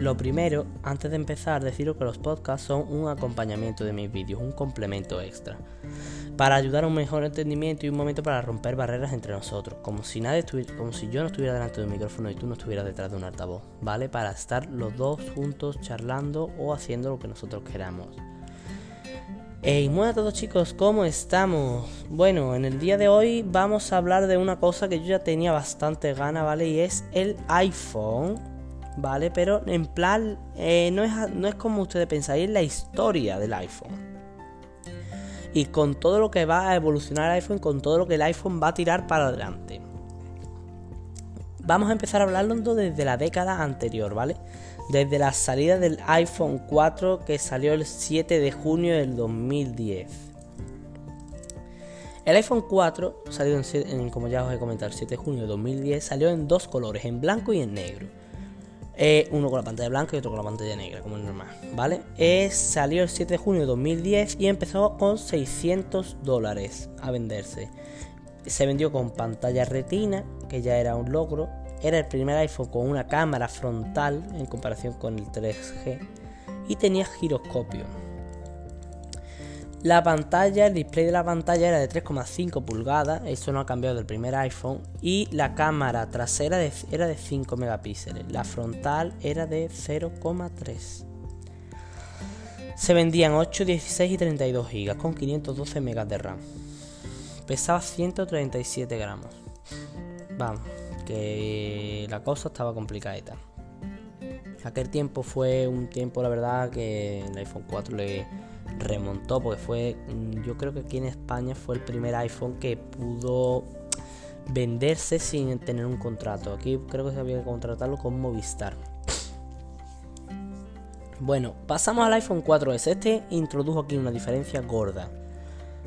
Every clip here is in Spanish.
lo primero, antes de empezar, deciros que los podcasts son un acompañamiento de mis vídeos, un complemento extra, para ayudar a un mejor entendimiento y un momento para romper barreras entre nosotros, como si como si yo no estuviera delante de un micrófono y tú no estuvieras detrás de un altavoz, ¿vale? Para estar los dos juntos charlando o haciendo lo que nosotros queramos. Hey, buenas a todos chicos, ¿cómo estamos? Bueno, en el día de hoy vamos a hablar de una cosa que yo ya tenía bastante gana, ¿vale? Y es el iPhone ¿vale? Pero en plan, eh, no, es, no es como ustedes pensáis, es la historia del iPhone. Y con todo lo que va a evolucionar el iPhone, con todo lo que el iPhone va a tirar para adelante. Vamos a empezar a hablarlo desde la década anterior, ¿vale? Desde la salida del iPhone 4 que salió el 7 de junio del 2010. El iPhone 4 salió en, como ya os he comentado, el 7 de junio de 2010, salió en dos colores, en blanco y en negro. Eh, uno con la pantalla blanca y otro con la pantalla negra, como es normal, ¿vale? salió el 7 de junio de 2010 y empezó con 600 dólares a venderse. Se vendió con pantalla retina, que ya era un logro. Era el primer iPhone con una cámara frontal en comparación con el 3G. Y tenía giroscopio. La pantalla, el display de la pantalla era de 3,5 pulgadas, eso no ha cambiado del primer iPhone, y la cámara trasera era de 5 megapíxeles, la frontal era de 0,3. Se vendían 8, 16 y 32 GB con 512 megas de RAM. Pesaba 137 gramos. Vamos, que la cosa estaba complicadita. Aquel tiempo fue un tiempo, la verdad, que el iPhone 4 le remontó porque fue, mm, yo creo que aquí en España fue el primer iPhone que pudo venderse sin tener un contrato. Aquí creo que se había que contratarlo con Movistar. Bueno, pasamos al iPhone 4S. Este introdujo aquí una diferencia gorda.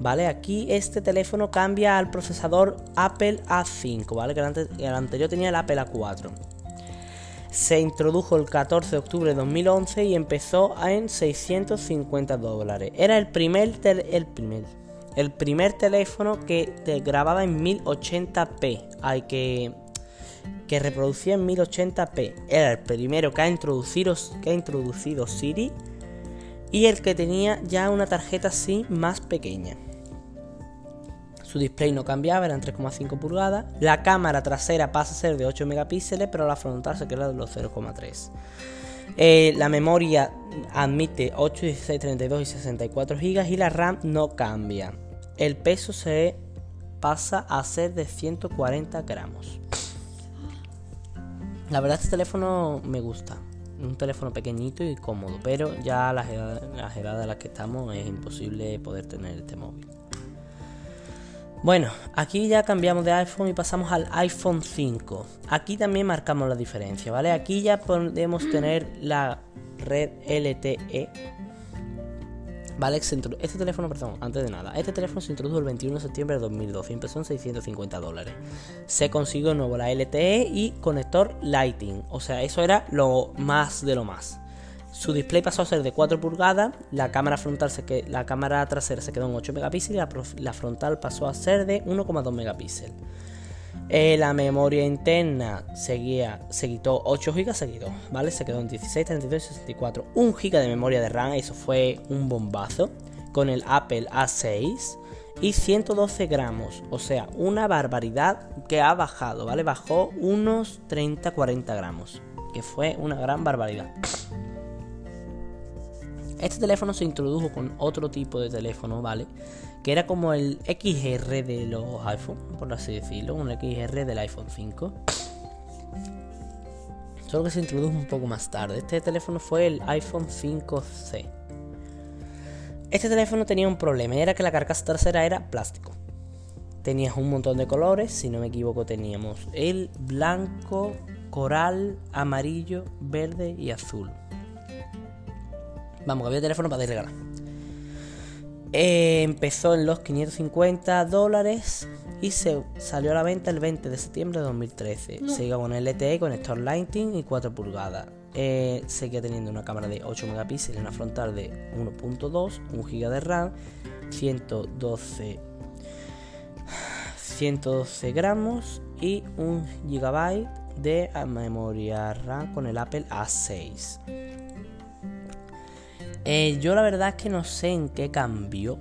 ¿Vale? Aquí este teléfono cambia al procesador Apple A5, ¿vale? Que el anterior tenía el Apple A4 se introdujo el 14 de octubre de 2011 y empezó en 650 dólares. Era el primer, el primer, el primer teléfono que te grababa en 1080p. Hay que que reproducía en 1080p. Era el primero que ha introducido, que ha introducido Siri y el que tenía ya una tarjeta SIM más pequeña. Su display no cambiaba, eran 3,5 pulgadas. La cámara trasera pasa a ser de 8 megapíxeles, pero la frontal se queda de los 0,3. Eh, la memoria admite 8, 16, 32 y 64 GB y la RAM no cambia. El peso se pasa a ser de 140 gramos. La verdad este teléfono me gusta. Un teléfono pequeñito y cómodo, pero ya a las edades, a las que estamos es imposible poder tener este móvil. Bueno, aquí ya cambiamos de iPhone y pasamos al iPhone 5. Aquí también marcamos la diferencia, ¿vale? Aquí ya podemos tener la red LTE. ¿Vale? Este teléfono, perdón, antes de nada, este teléfono se introdujo el 21 de septiembre de 2012 y empezó en 650 dólares. Se consiguió nuevo la LTE y conector Lighting, o sea, eso era lo más de lo más. Su display pasó a ser de 4 pulgadas, la cámara frontal se que, la cámara trasera se quedó en 8 megapíxeles y la, frontal pasó a ser de 1,2 megapíxeles. Eh, la memoria interna seguía, se quitó 8 GB, se quitó, ¿vale? Se quedó en 16, 32 y 64. 1 GB de memoria de RAM, eso fue un bombazo. Con el Apple A6 y 112 gramos, o sea, una barbaridad que ha bajado, ¿vale? Bajó unos 30-40 gramos, que fue una gran barbaridad. Este teléfono se introdujo con otro tipo de teléfono, ¿vale? Que era como el XR de los iPhone, por así decirlo, un XR del iPhone 5. Solo que se introdujo un poco más tarde. Este teléfono fue el iPhone 5C. Este teléfono tenía un problema, era que la carcasa trasera era plástico. Tenías un montón de colores, si no me equivoco teníamos el blanco, coral, amarillo, verde y azul. Vamos, que había teléfono para regalar. Eh, empezó en los 550 dólares y se salió a la venta el 20 de septiembre de 2013. Se con LTE, conector Lightning y 4 pulgadas. Eh, seguía teniendo una cámara de 8 megapíxeles, una frontal de 1.2, 1 GB de RAM, 112, 112 gramos y un GB de memoria RAM con el Apple A6. Eh, yo la verdad es que no sé en qué cambió.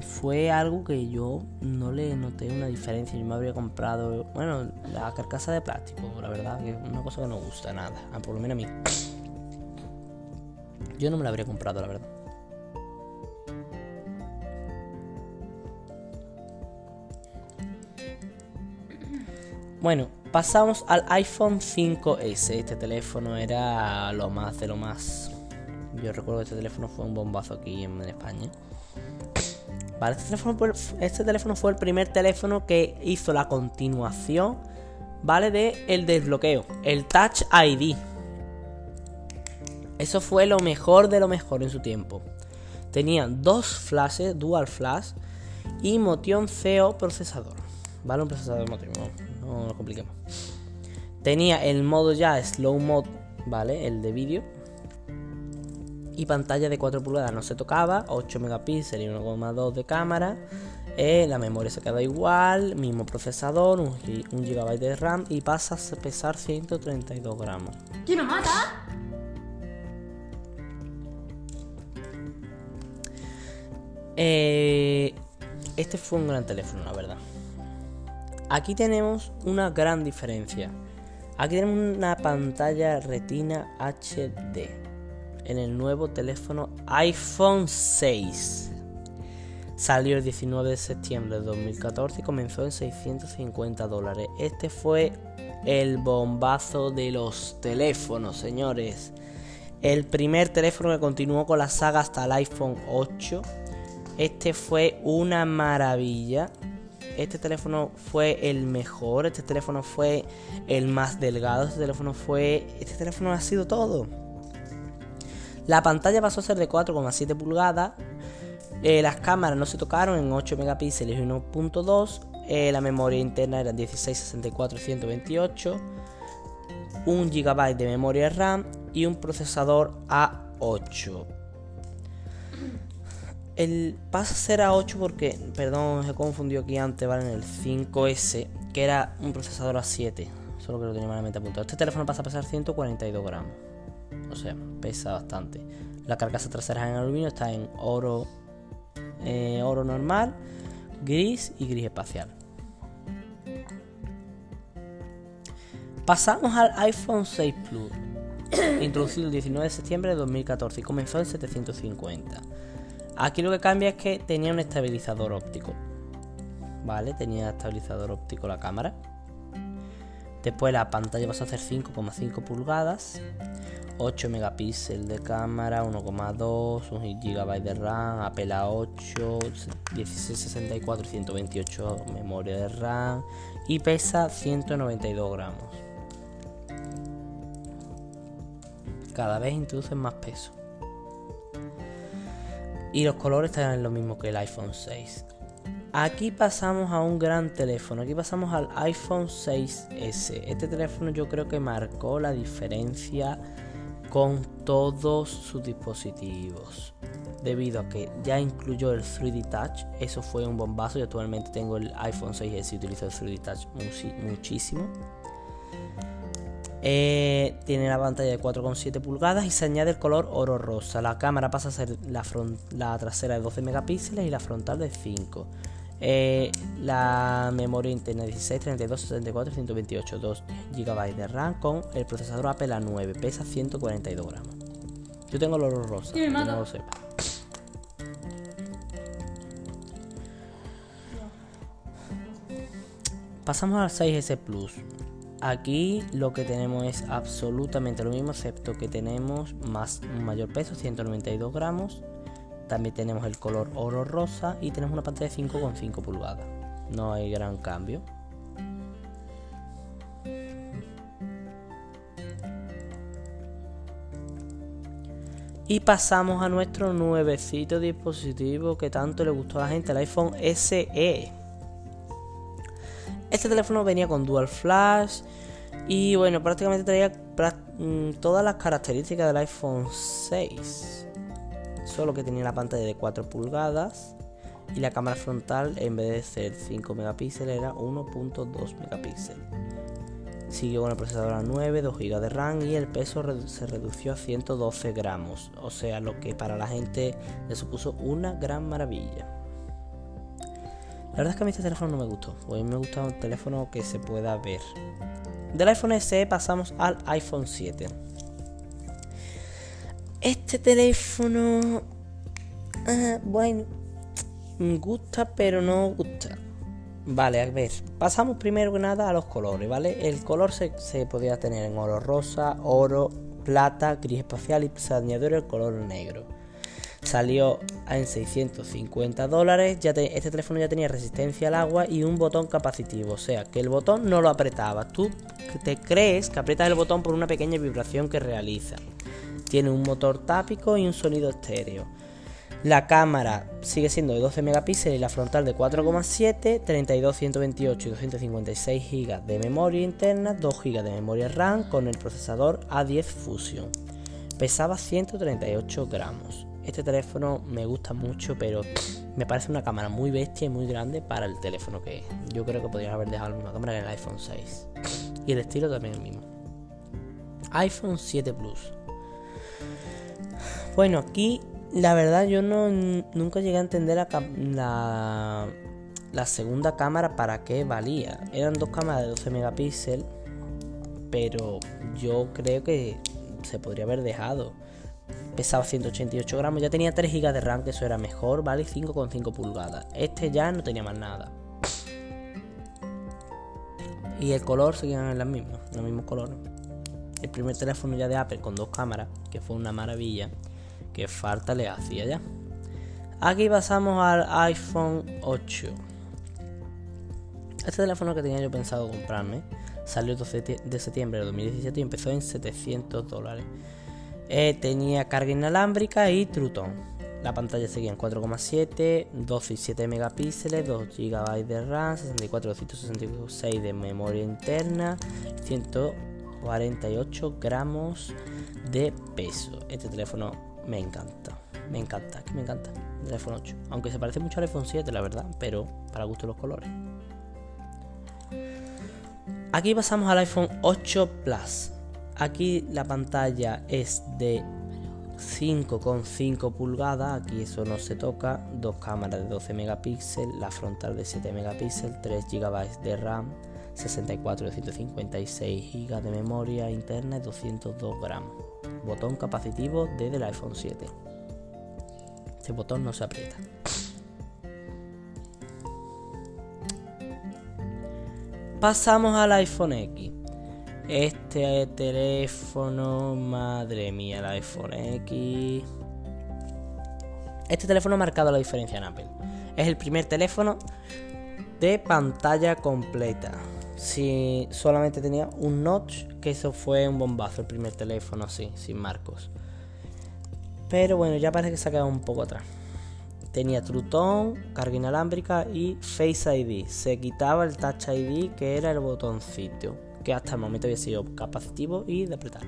Fue algo que yo no le noté una diferencia. Yo me habría comprado, bueno, la carcasa de plástico, la verdad, que es una cosa que no gusta nada. Ah, por lo menos a mí. Yo no me la habría comprado, la verdad. Bueno, pasamos al iPhone 5S. Este teléfono era lo más de lo más. Yo recuerdo que este teléfono fue un bombazo aquí en, España. Vale, este teléfono, fue, este teléfono fue el primer teléfono que hizo la continuación, ¿vale? De el desbloqueo, el Touch ID. Eso fue lo mejor de lo mejor en su tiempo. Tenía dos flashes, dual flash y Motion CO procesador. ¿Vale? Un procesador Motion no nos compliquemos. Tenía el modo ya slow mode, ¿vale? El de vídeo. Y pantalla de 4 pulgadas no se tocaba, 8 megapíxeles y 1,2 de cámara. Eh, la memoria se queda igual, mismo procesador, 1 GB de RAM y pasa a pesar 132 gramos. ¿Quién mata? Eh, este fue un gran teléfono, la verdad. Aquí tenemos una gran diferencia. Aquí tenemos una pantalla retina HD en el nuevo teléfono iPhone 6. Salió el 19 de septiembre de 2014 y comenzó en 650 dólares. Este fue el bombazo de los teléfonos, señores. El primer teléfono que continuó con la saga hasta el iPhone 8. Este fue una maravilla este teléfono fue el mejor, este teléfono fue el más delgado, este teléfono fue... Este teléfono ha sido todo. La pantalla pasó a ser de 4,7 pulgadas. Eh, las cámaras no se tocaron en 8 megapíxeles y 1.2. Eh, la memoria interna era 16, 64 128. 1 GB de memoria RAM y un procesador A8. El pasa a ser a 8 porque, perdón, se confundió aquí antes, ¿vale? En el 5S, que era un procesador A7. Solo que lo tenía malamente apuntado. Este teléfono pasa a pesar 142 gramos. O sea, pesa bastante. La carcasa trasera en aluminio está en oro, eh, oro normal, gris y gris espacial. Pasamos al iPhone 6 Plus, introducido el 19 de septiembre de 2014 y comenzó en 750. Aquí lo que cambia es que tenía un estabilizador óptico. ¿Vale? Tenía estabilizador óptico la cámara. Después la pantalla pasó a ser 5,5 pulgadas. 8 megapíxeles de cámara, 1,2, 1 GB de RAM, Apple A8, 1664 128 memoria de RAM y pesa 192 gramos. Cada vez introducen más peso. Y los colores están lo mismo que el iPhone 6. Aquí pasamos a un gran teléfono. Aquí pasamos al iPhone 6S. Este teléfono yo creo que marcó la diferencia con todos sus dispositivos. Debido a que ya incluyó el 3D Touch. Eso fue un bombazo. Yo actualmente tengo el iPhone 6S y utilizo el 3D Touch muchísimo. Eh, tiene la pantalla de 4,7 pulgadas y se añade el color oro rosa. La cámara pasa a ser la, la trasera de 12 megapíxeles y la frontal de 5. Eh, la memoria interna 16, 32, 64, 128, 2 GB de RAM con el procesador Apple A9, pesa 142 gramos. Yo tengo el oro rosa, no lo sepa. Pasamos al 6S Plus. Aquí lo que tenemos es absolutamente lo mismo, excepto que tenemos más un mayor peso, 192 gramos. También tenemos el color oro rosa y tenemos una pantalla de 5,5 pulgadas. No hay gran cambio. Y pasamos a nuestro nuevecito dispositivo que tanto le gustó a la gente, el iPhone SE. Este teléfono venía con dual flash y bueno, prácticamente traía mm, todas las características del iPhone 6. Solo que tenía la pantalla de 4 pulgadas, y la cámara frontal en vez de ser 5 megapíxeles era 1.2 megapíxeles. Siguió con el procesador A9, 2 GB de RAM y el peso se redució a 112 gramos, o sea, lo que para la gente le supuso una gran maravilla. La verdad es que a mí este teléfono no me gustó, a mí me gusta un teléfono que se pueda ver. Del iPhone SE pasamos al iPhone 7. Este teléfono, ah, bueno, gusta pero no gusta. Vale, a ver, pasamos primero que nada a los colores, ¿vale? El color se, podía tener en oro rosa, oro, plata, gris espacial y se añadió el color negro. Salió en 650 dólares. Ya este teléfono ya tenía resistencia al agua y un botón capacitivo. O sea, que el botón no lo apretabas. Tú te crees que aprietas el botón por una pequeña vibración que realiza. Tiene un motor tápico y un sonido estéreo. La cámara sigue siendo de 12 megapíxeles y la frontal de 4,7, 32, 128 y 256 GB de memoria interna, 2 GB de memoria RAM con el procesador A10 Fusion. Pesaba 138 gramos. Este teléfono me gusta mucho, pero me parece una cámara muy bestia y muy grande para el teléfono que es. Yo creo que podrían haber dejado la misma cámara en el iPhone 6. Y el estilo también es el mismo. iPhone 7 Plus. Bueno, aquí la verdad yo no nunca llegué a entender la, la, segunda cámara para qué valía. Eran dos cámaras de 12 megapíxeles, pero yo creo que se podría haber dejado. Pesaba 188 gramos, ya tenía 3 GB de RAM, que eso era mejor, ¿vale? 5,5 pulgadas. Este ya no tenía más nada. Y el color seguían en las mismas, los mismos colores. El primer teléfono ya de Apple con dos cámaras, que fue una maravilla que falta le hacía ya. Aquí pasamos al iPhone 8. Este teléfono que tenía yo pensado comprarme salió el 12 de septiembre de 2017 y empezó en 700 dólares. Eh, tenía carga inalámbrica y Truton. La pantalla seguía en 4,7, 12 y 7 megapíxeles, 2 GB de RAM, 64 266 de memoria interna, 148 gramos de peso. Este teléfono me encanta. Me encanta, me encanta. El iPhone 8. Aunque se parece mucho al iPhone 7, la verdad, pero para gusto los colores. Aquí pasamos al iPhone 8 Plus. Aquí la pantalla es de 5,5 pulgadas. Aquí eso no se toca. Dos cámaras de 12 megapíxeles, la frontal de 7 megapíxeles, 3 GB de RAM, 64 de 156 GB de memoria interna y 202 gramos botón capacitivo desde el iPhone 7. Este botón no se aprieta. Pasamos al iPhone X. Este teléfono, madre mía, el iPhone X. Este teléfono ha marcado la diferencia en Apple. Es el primer teléfono de pantalla completa si solamente tenía un notch, que eso fue un bombazo, el primer teléfono así, sin marcos. Pero bueno, ya parece que se ha quedado un poco atrás. Tenía Trutón, carga inalámbrica y Face ID. Se quitaba el Touch ID, que era el botoncito, que hasta el momento había sido capacitivo y de apretar.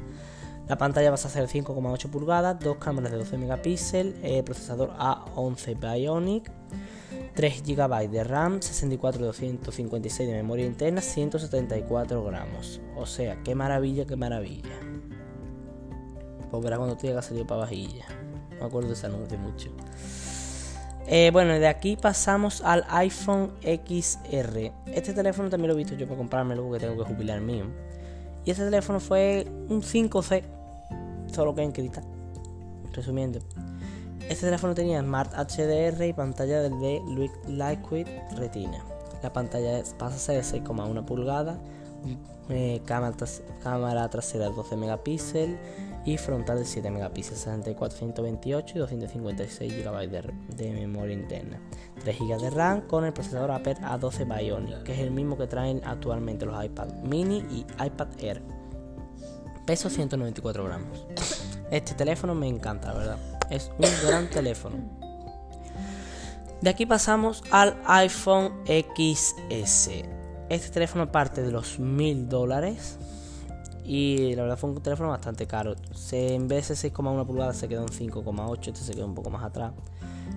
La pantalla va a ser 5,8 pulgadas, dos cámaras de 12 megapíxeles, procesador A11 Bionic 3 GB de RAM, 64 256 de memoria interna, 174 gramos. O sea, qué maravilla, qué maravilla. Pues verás cuando te llega a salir para vajilla. Me acuerdo de ese anuncio mucho. Eh, bueno, de aquí pasamos al iPhone XR. Este teléfono también lo he visto yo para comprármelo porque tengo que jubilar mío. Y este teléfono fue un 5C. Solo que en cristal. Resumiendo. Este teléfono tenía Smart HDR y pantalla de Liquid Retina. La pantalla pasa a ser de 6,1 pulgadas, eh, cámara, trasera de 12 megapíxeles y frontal de 7 megapíxeles, 64, 128 y 256 GB de, memoria interna. 3 GB de RAM con el procesador Apple A12 Bionic, que es el mismo que traen actualmente los iPad mini y iPad Air. Peso 194 gramos. Este teléfono me encanta, la verdad. Es un gran teléfono. De aquí pasamos al iPhone XS. Este teléfono parte de los 1000 dólares. Y la verdad fue un teléfono bastante caro. En vez de 6,1 pulgadas se quedó en 5,8. Este se quedó un poco más atrás.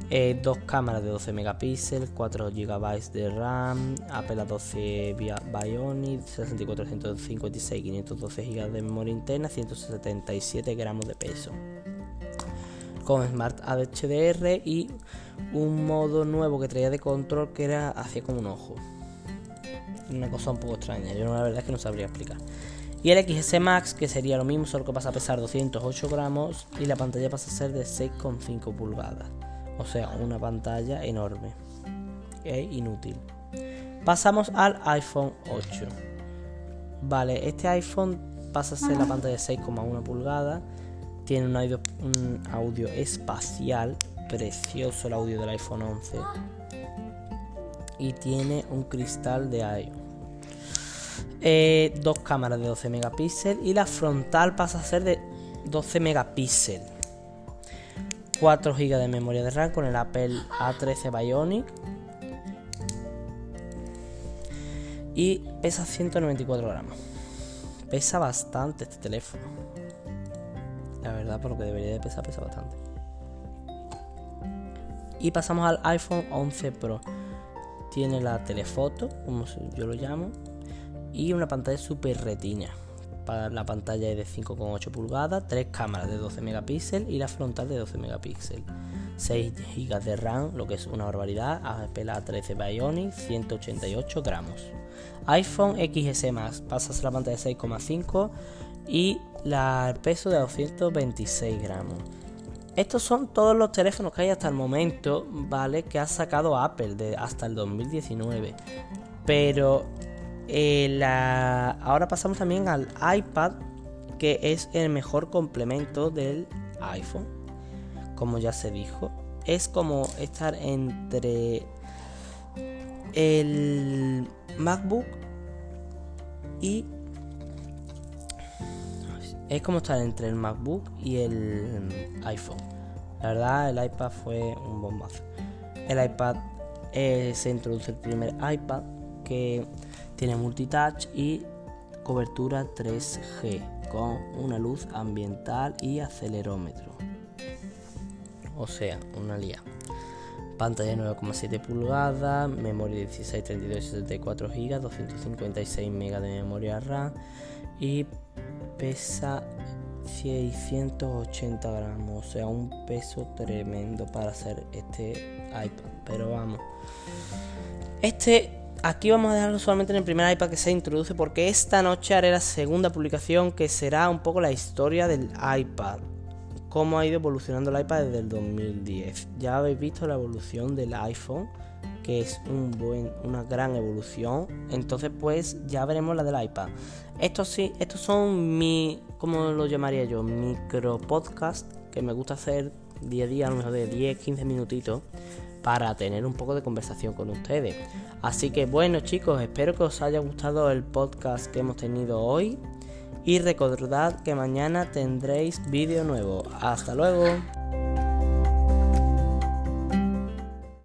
Eh, dos cámaras de 12 megapíxeles, 4 GB de RAM, Apple A12 Bionic, 64, 156, 512 GB de memoria interna, 177 gramos de peso. Con Smart HDR y un modo nuevo que traía de control que era hacia como un ojo. Una cosa un poco extraña, yo la verdad es que no sabría explicar. Y el XS Max, que sería lo mismo, solo que pasa a pesar 208 gramos y la pantalla pasa a ser de 6,5 pulgadas. O sea, una pantalla enorme e inútil. Pasamos al iPhone 8. Vale, este iPhone pasa a ser la pantalla de 6,1 pulgadas. Tiene un audio, espacial, precioso el audio del iPhone 11. Y tiene un cristal de iOS eh, dos cámaras de 12 megapíxeles y la frontal pasa a ser de 12 megapíxeles. 4 GB de memoria de RAM con el Apple A13 Bionic. Y pesa 194 gramos. Pesa bastante este teléfono. La verdad, por lo que debería de pesar, pesa bastante. Y pasamos al iPhone 11 Pro. Tiene la telefoto, como yo lo llamo, y una pantalla super retina. La pantalla es de 5,8 pulgadas, tres cámaras de 12 megapíxeles y la frontal de 12 megapíxeles. 6 GB de RAM, lo que es una barbaridad. Apple A13 Bionic, 188 gramos. iPhone XS Max, pasas la pantalla de 6,5 y el peso de 226 gramos. Estos son todos los teléfonos que hay hasta el momento, ¿vale? Que ha sacado Apple de hasta el 2019. Pero eh, ahora pasamos también al iPad, que es el mejor complemento del iPhone, como ya se dijo. Es como estar entre el MacBook y es como estar entre el MacBook y el iPhone. La verdad, el iPad fue un bombazo. El iPad eh, se introduce el primer iPad que tiene multitouch y cobertura 3G con una luz ambiental y acelerómetro. O sea, una lía. Pantalla 9,7 pulgadas, memoria 16, 32 64 GB, 256 MB de memoria RAM y pesa 680 gramos, o sea, un peso tremendo para hacer este iPad. Pero vamos, este Aquí vamos a dejarlo solamente en el primer iPad que se introduce porque esta noche haré la segunda publicación que será un poco la historia del iPad. Cómo ha ido evolucionando el iPad desde el 2010. Ya habéis visto la evolución del iPhone, que es una gran evolución. Entonces pues ya veremos la del iPad. Estos sí, estos son mi, ¿cómo lo llamaría yo? Micro podcast que me gusta hacer día a día, a lo mejor de 10, 15 minutitos para tener un poco de conversación con ustedes. Así que bueno chicos, espero que os haya gustado el podcast que hemos tenido hoy y recordad que mañana tendréis vídeo nuevo. Hasta luego.